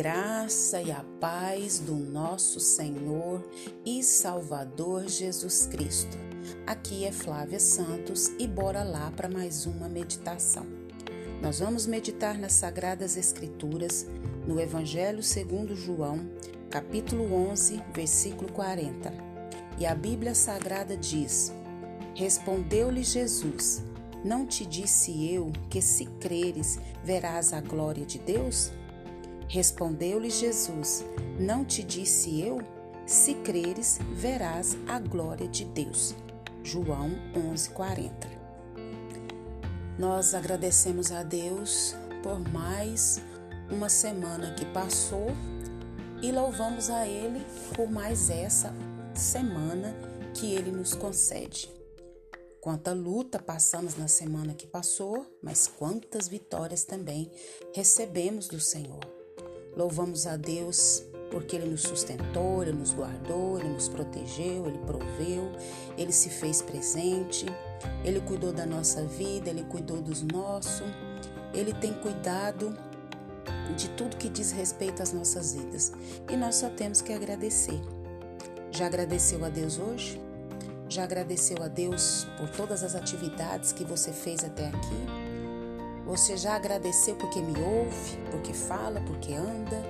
graça e a paz do nosso Senhor e Salvador Jesus Cristo. Aqui é Flávia Santos e bora lá para mais uma meditação. Nós vamos meditar nas Sagradas Escrituras, no Evangelho segundo João, capítulo 11, versículo 40. E a Bíblia Sagrada diz: Respondeu-lhe Jesus: Não te disse eu que se creres verás a glória de Deus? Respondeu-lhe Jesus: Não te disse eu? Se creres, verás a glória de Deus. João 11:40. Nós agradecemos a Deus por mais uma semana que passou e louvamos a Ele por mais essa semana que Ele nos concede. Quanta luta passamos na semana que passou, mas quantas vitórias também recebemos do Senhor. Louvamos a Deus porque Ele nos sustentou, Ele nos guardou, Ele nos protegeu, Ele proveu, Ele se fez presente, Ele cuidou da nossa vida, Ele cuidou dos nossos, Ele tem cuidado de tudo que diz respeito às nossas vidas e nós só temos que agradecer. Já agradeceu a Deus hoje? Já agradeceu a Deus por todas as atividades que você fez até aqui? Você já agradeceu porque me ouve, porque fala, porque anda,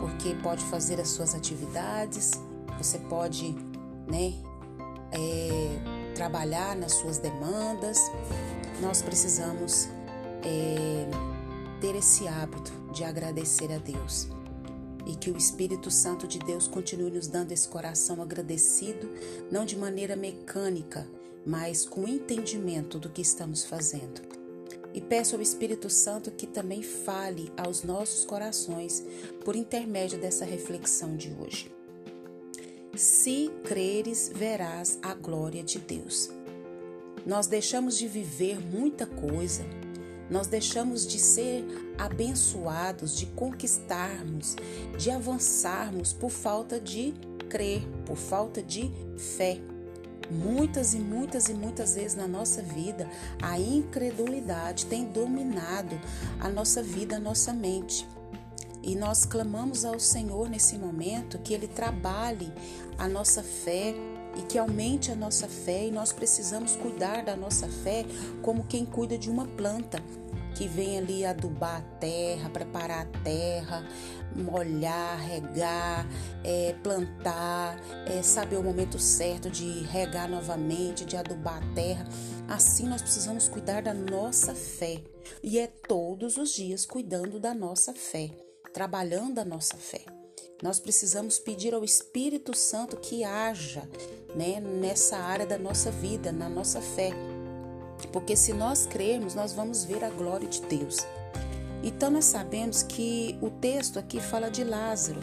porque pode fazer as suas atividades, você pode, né, é, trabalhar nas suas demandas. Nós precisamos é, ter esse hábito de agradecer a Deus e que o Espírito Santo de Deus continue nos dando esse coração agradecido, não de maneira mecânica, mas com entendimento do que estamos fazendo. E peço ao Espírito Santo que também fale aos nossos corações por intermédio dessa reflexão de hoje. Se creres, verás a glória de Deus. Nós deixamos de viver muita coisa, nós deixamos de ser abençoados, de conquistarmos, de avançarmos por falta de crer, por falta de fé. Muitas e muitas e muitas vezes na nossa vida, a incredulidade tem dominado a nossa vida, a nossa mente. E nós clamamos ao Senhor nesse momento que Ele trabalhe a nossa fé e que aumente a nossa fé. E nós precisamos cuidar da nossa fé como quem cuida de uma planta que vem ali adubar a terra, preparar a terra, molhar, regar, é, plantar, é, saber o momento certo de regar novamente, de adubar a terra. Assim nós precisamos cuidar da nossa fé e é todos os dias cuidando da nossa fé, trabalhando a nossa fé. Nós precisamos pedir ao Espírito Santo que haja né, nessa área da nossa vida, na nossa fé porque se nós crermos, nós vamos ver a glória de Deus. Então nós sabemos que o texto aqui fala de Lázaro.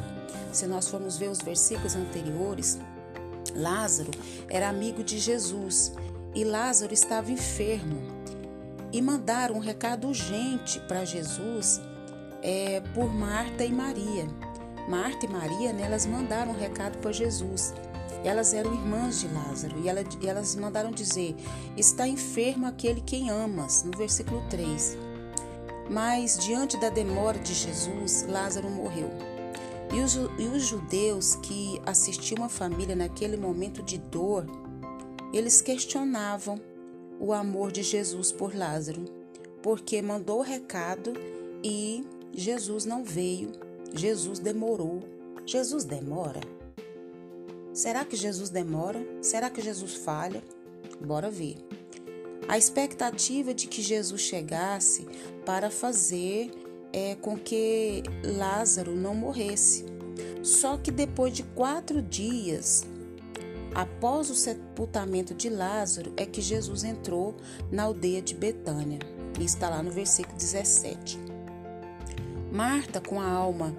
Se nós formos ver os versículos anteriores, Lázaro era amigo de Jesus e Lázaro estava enfermo. E mandaram um recado urgente para Jesus é, por Marta e Maria. Marta e Maria, né, elas mandaram um recado para Jesus. Elas eram irmãs de Lázaro e, ela, elas mandaram dizer: Está enfermo aquele quem amas, no versículo 3. Mas diante da demora de Jesus, Lázaro morreu. E os, e os judeus que assistiam a família naquele momento de dor, eles questionavam o amor de Jesus por Lázaro, porque mandou o recado e Jesus não veio, Jesus demorou. Jesus demora? Será que Jesus demora? Será que Jesus falha? Bora ver. A expectativa de que Jesus chegasse para fazer é, com que Lázaro não morresse. Só que depois de quatro dias, após o sepultamento de Lázaro, é que Jesus entrou na aldeia de Betânia. Isso está lá no versículo 17. Marta, com a alma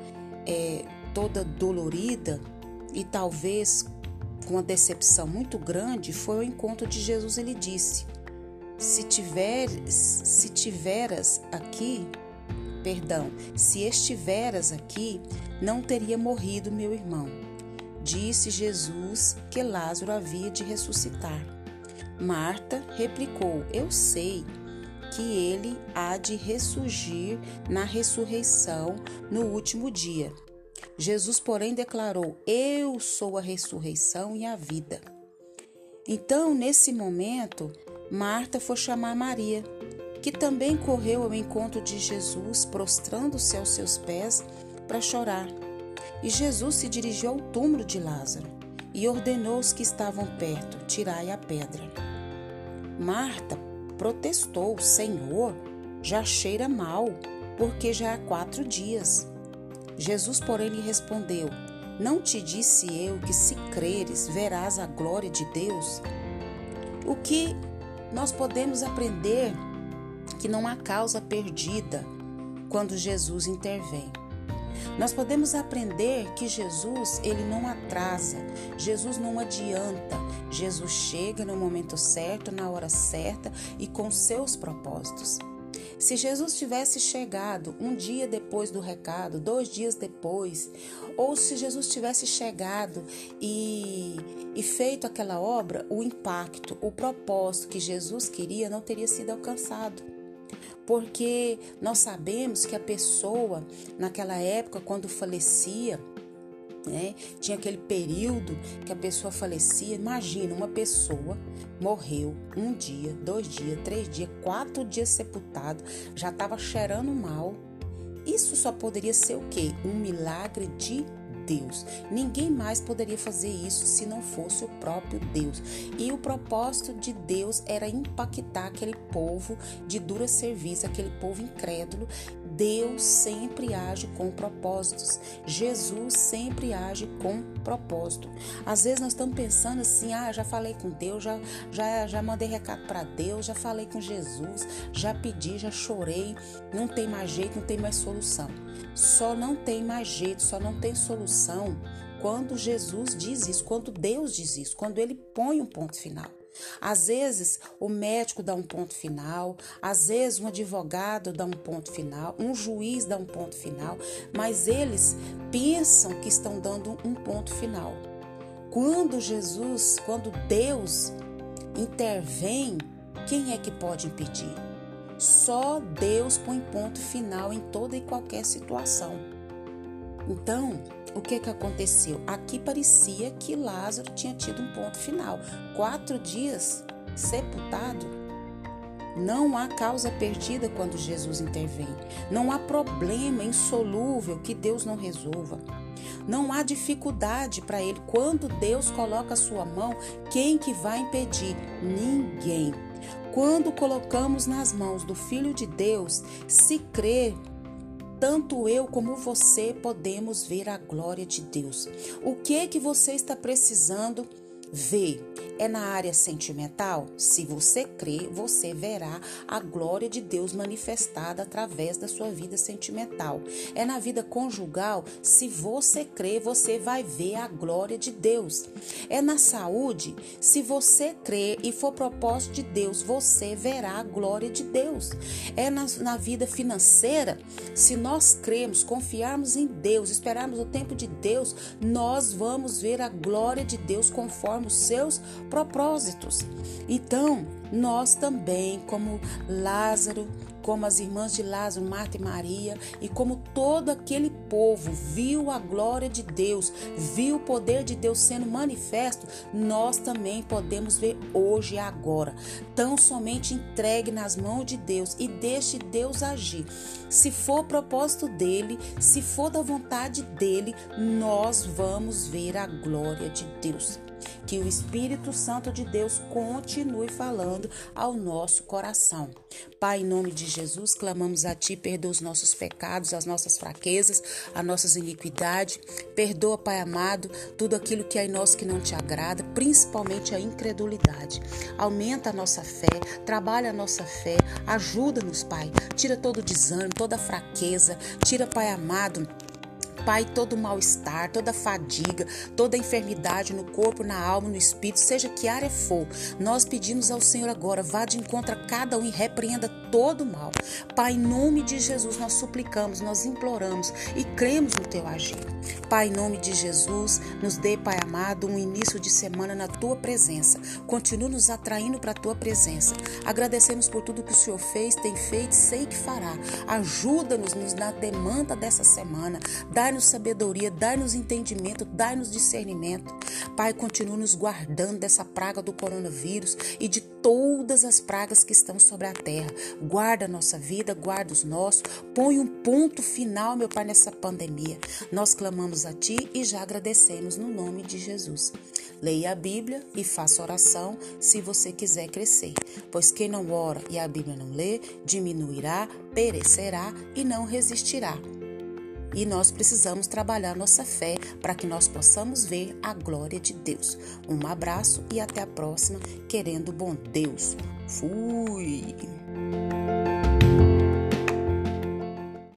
é, toda dolorida, e talvez com uma decepção muito grande, foi ao encontro de Jesus. Ele disse: Se tiveres, se tiveras aqui, perdão, se estiveras aqui, não teria morrido meu irmão. Disse Jesus que Lázaro havia de ressuscitar. Marta replicou: Eu sei que ele há de ressurgir na ressurreição no último dia. Jesus, porém, declarou: Eu sou a ressurreição e a vida. Então, nesse momento, Marta foi chamar Maria, que também correu ao encontro de Jesus, prostrando-se aos seus pés para chorar. E Jesus se dirigiu ao túmulo de Lázaro e ordenou os que estavam perto: Tirai a pedra. Marta protestou: Senhor, já cheira mal, porque já há quatro dias. Jesus, porém, lhe respondeu: Não te disse eu que, se creres, verás a glória de Deus? O que nós podemos aprender que não há causa perdida quando Jesus intervém. Nós podemos aprender que Jesus, ele não atrasa, Jesus não adianta. Jesus chega no momento certo, na hora certa e com seus propósitos. Se Jesus tivesse chegado um dia depois do recado, dois dias depois, ou se Jesus tivesse chegado e, e feito aquela obra, o impacto, o propósito que Jesus queria não teria sido alcançado. Porque nós sabemos que a pessoa, naquela época, quando falecia, né? Tinha aquele período que a pessoa falecia. Imagina, uma pessoa morreu um dia, dois dias, três dias, quatro dias sepultado, já estava cheirando mal. Isso só poderia ser o quê? Um milagre de Deus. Ninguém mais poderia fazer isso se não fosse o próprio Deus. E o propósito de Deus era impactar aquele povo de dura serviço, aquele povo incrédulo. Deus sempre age com propósitos. Jesus sempre age com propósito. Às vezes nós estamos pensando assim: ah, já falei com Deus, já, já, já mandei recado para Deus, já falei com Jesus, já pedi, já chorei, não tem mais jeito, não tem mais solução. Só não tem mais jeito, só não tem solução quando Jesus diz isso, quando Deus diz isso, quando ele põe um ponto final. Às vezes o médico dá um ponto final, às vezes um advogado dá um ponto final, um juiz dá um ponto final, mas eles pensam que estão dando um ponto final. Quando Jesus, quando Deus intervém, quem é que pode impedir? Só Deus põe ponto final em toda e qualquer situação. Então, o que, que aconteceu? Aqui parecia que Lázaro tinha tido um ponto final. Quatro dias sepultado. Não há causa perdida quando Jesus intervém. Não há problema insolúvel que Deus não resolva. Não há dificuldade para ele. Quando Deus coloca a sua mão, quem que vai impedir? Ninguém. Quando colocamos nas mãos do Filho de Deus, se crer, tanto eu como você podemos ver a glória de Deus. O que é que você está precisando ver? É na área sentimental? Se você crê, você verá a glória de Deus manifestada através da sua vida sentimental. É na vida conjugal? Se você crê, você vai ver a glória de Deus. É na saúde? Se você crê e for propósito de Deus, você verá a glória de Deus. É na, na vida financeira? Se nós cremos, confiarmos em Deus, esperarmos o tempo de Deus, nós vamos ver a glória de Deus conforme os seus propósitos. Então, nós também, como Lázaro, como as irmãs de Lázaro, Marta e Maria, e como todo aquele povo viu a glória de Deus, viu o poder de Deus sendo manifesto, nós também podemos ver hoje e agora. Tão somente entregue nas mãos de Deus e deixe Deus agir. Se for propósito dele, se for da vontade dele, nós vamos ver a glória de Deus. Que o Espírito Santo de Deus continue falando ao nosso coração. Pai, em nome de Jesus, clamamos a Ti, perdoa os nossos pecados, as nossas fraquezas, as nossas iniquidades. Perdoa, Pai amado, tudo aquilo que é em nós que não te agrada, principalmente a incredulidade. Aumenta a nossa fé, trabalha a nossa fé, ajuda-nos, Pai. Tira todo o desânimo, toda a fraqueza. Tira, Pai amado Pai, todo mal-estar, toda fadiga, toda enfermidade no corpo, na alma, no espírito, seja que área for, nós pedimos ao Senhor agora, vá de encontro a cada um e repreenda todo mal. Pai, em nome de Jesus, nós suplicamos, nós imploramos e cremos no teu agir. Pai, em nome de Jesus, nos dê, Pai amado, um início de semana na tua presença. Continua nos atraindo para a tua presença. Agradecemos por tudo que o Senhor fez, tem feito, sei que fará. Ajuda-nos na demanda dessa semana. Dai-nos sabedoria, dai-nos entendimento, dai-nos discernimento. Pai, continua nos guardando dessa praga do coronavírus e de todas as pragas que estão sobre a terra. Guarda a nossa vida, guarda os nossos. Põe um ponto final, meu Pai, nessa pandemia. Nós clamamos a Ti e já agradecemos no nome de Jesus. Leia a Bíblia e faça oração se você quiser crescer, pois quem não ora e a Bíblia não lê, diminuirá, perecerá e não resistirá. E nós precisamos trabalhar nossa fé para que nós possamos ver a glória de Deus. Um abraço e até a próxima, querendo bom Deus. Fui! thank you